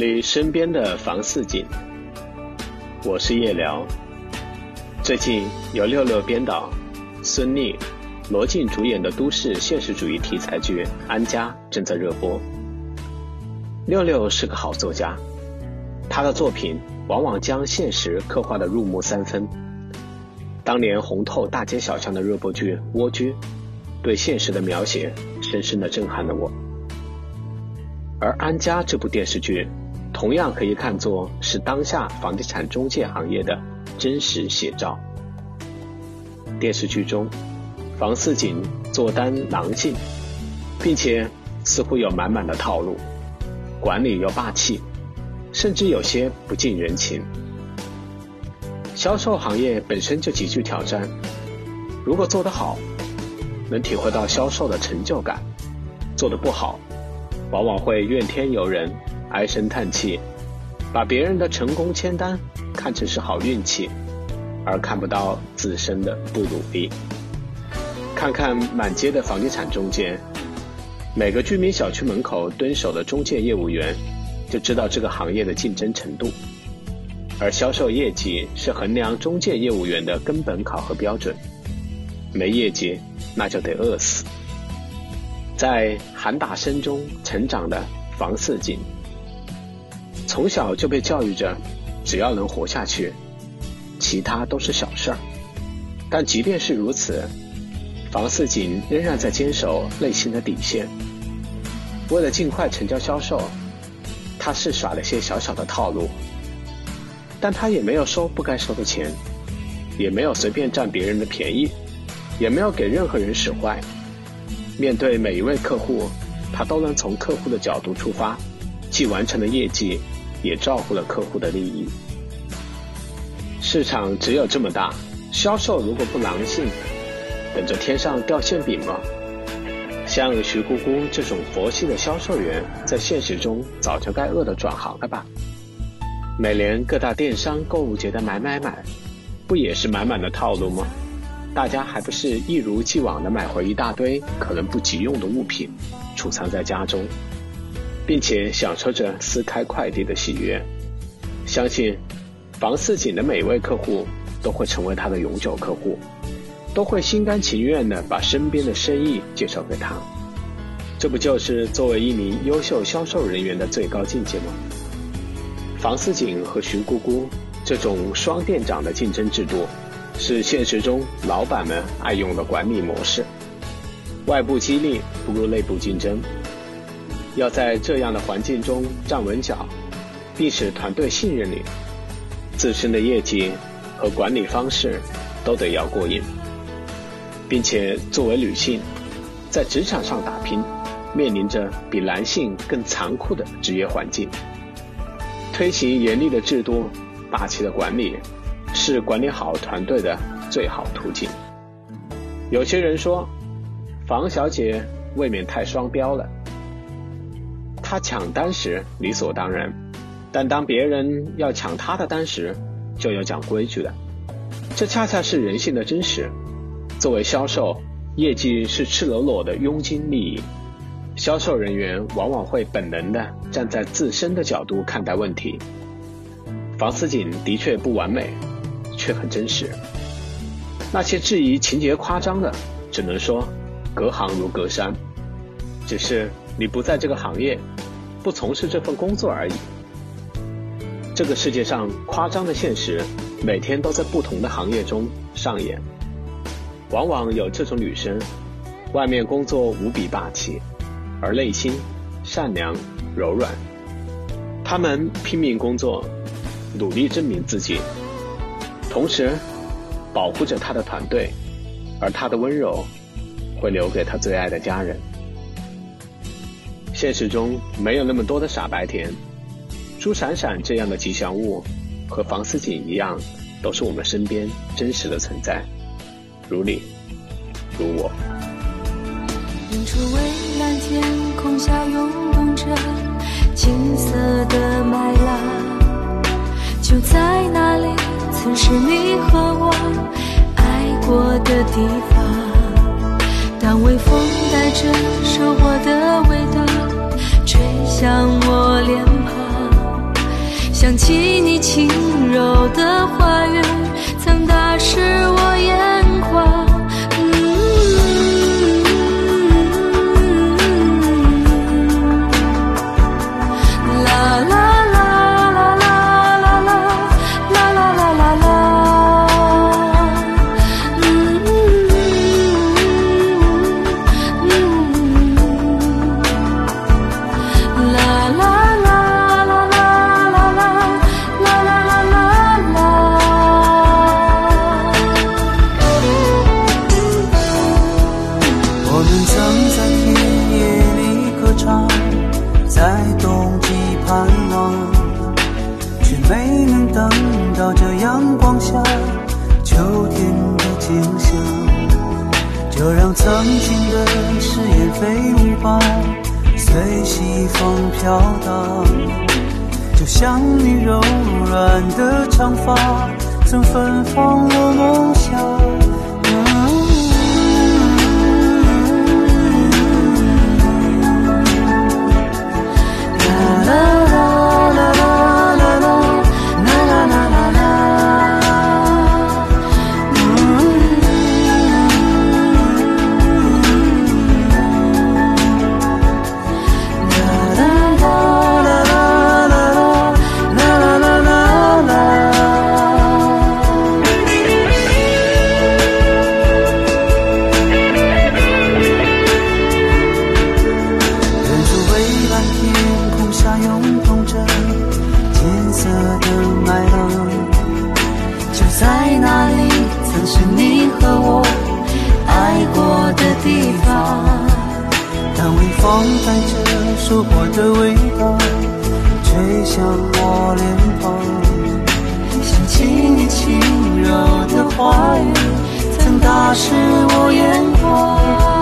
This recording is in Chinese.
你身边的房似锦，我是叶聊。最近由六六编导、孙俪、罗晋主演的都市现实主义题材剧《安家》正在热播。六六是个好作家，他的作品往往将现实刻画的入木三分。当年红透大街小巷的热播剧《蜗居》，对现实的描写深深的震撼了我。而《安家》这部电视剧，同样可以看作是当下房地产中介行业的真实写照。电视剧中，房似锦做单狼性，并且似乎有满满的套路，管理又霸气，甚至有些不近人情。销售行业本身就极具挑战，如果做得好，能体会到销售的成就感；做得不好，往往会怨天尤人，唉声叹气，把别人的成功签单看成是好运气，而看不到自身的不努力。看看满街的房地产中介，每个居民小区门口蹲守的中介业务员，就知道这个行业的竞争程度。而销售业绩是衡量中介业务员的根本考核标准，没业绩那就得饿死。在喊打声中成长的房似锦，从小就被教育着，只要能活下去，其他都是小事儿。但即便是如此，房似锦仍然在坚守内心的底线。为了尽快成交销售，他是耍了些小小的套路，但他也没有收不该收的钱，也没有随便占别人的便宜，也没有给任何人使坏。面对每一位客户，他都能从客户的角度出发，既完成了业绩，也照顾了客户的利益。市场只有这么大，销售如果不狼性，等着天上掉馅饼吗？像徐姑姑这种佛系的销售员，在现实中早就该饿得转行了吧？每年各大电商购物节的买买买，不也是满满的套路吗？大家还不是一如既往的买回一大堆可能不急用的物品，储藏在家中，并且享受着撕开快递的喜悦。相信房似锦的每位客户都会成为他的永久客户，都会心甘情愿地把身边的生意介绍给他。这不就是作为一名优秀销售人员的最高境界吗？房似锦和徐姑姑这种双店长的竞争制度。是现实中老板们爱用的管理模式，外部激励不如内部竞争。要在这样的环境中站稳脚，并使团队信任你，自身的业绩和管理方式都得要过硬。并且作为女性，在职场上打拼，面临着比男性更残酷的职业环境，推行严厉的制度，霸气的管理。是管理好团队的最好途径。有些人说，房小姐未免太双标了。他抢单时理所当然，但当别人要抢他的单时，就要讲规矩了。这恰恰是人性的真实。作为销售，业绩是赤裸裸的佣金利益，销售人员往往会本能的站在自身的角度看待问题。房思锦的确不完美。却很真实。那些质疑情节夸张的，只能说隔行如隔山，只是你不在这个行业，不从事这份工作而已。这个世界上夸张的现实，每天都在不同的行业中上演。往往有这种女生，外面工作无比霸气，而内心善良柔软。她们拼命工作，努力证明自己。同时，保护着他的团队，而他的温柔会留给他最爱的家人。现实中没有那么多的傻白甜，朱闪闪这样的吉祥物，和房思锦一样，都是我们身边真实的存在，如你，如我。远处蔚蓝天空下涌动着金色的麦浪，就在那里。曾是你和我爱过的地方。当微风带着收获的味道向我脸庞，想起你轻柔的话语。曾经的誓言飞舞吧，随西风飘荡。就像你柔软的长发，曾芬芳我梦是你和我爱过的地方。当微风带着收获的味道，吹向我脸庞。想起你轻柔的话语，曾打湿我眼眶。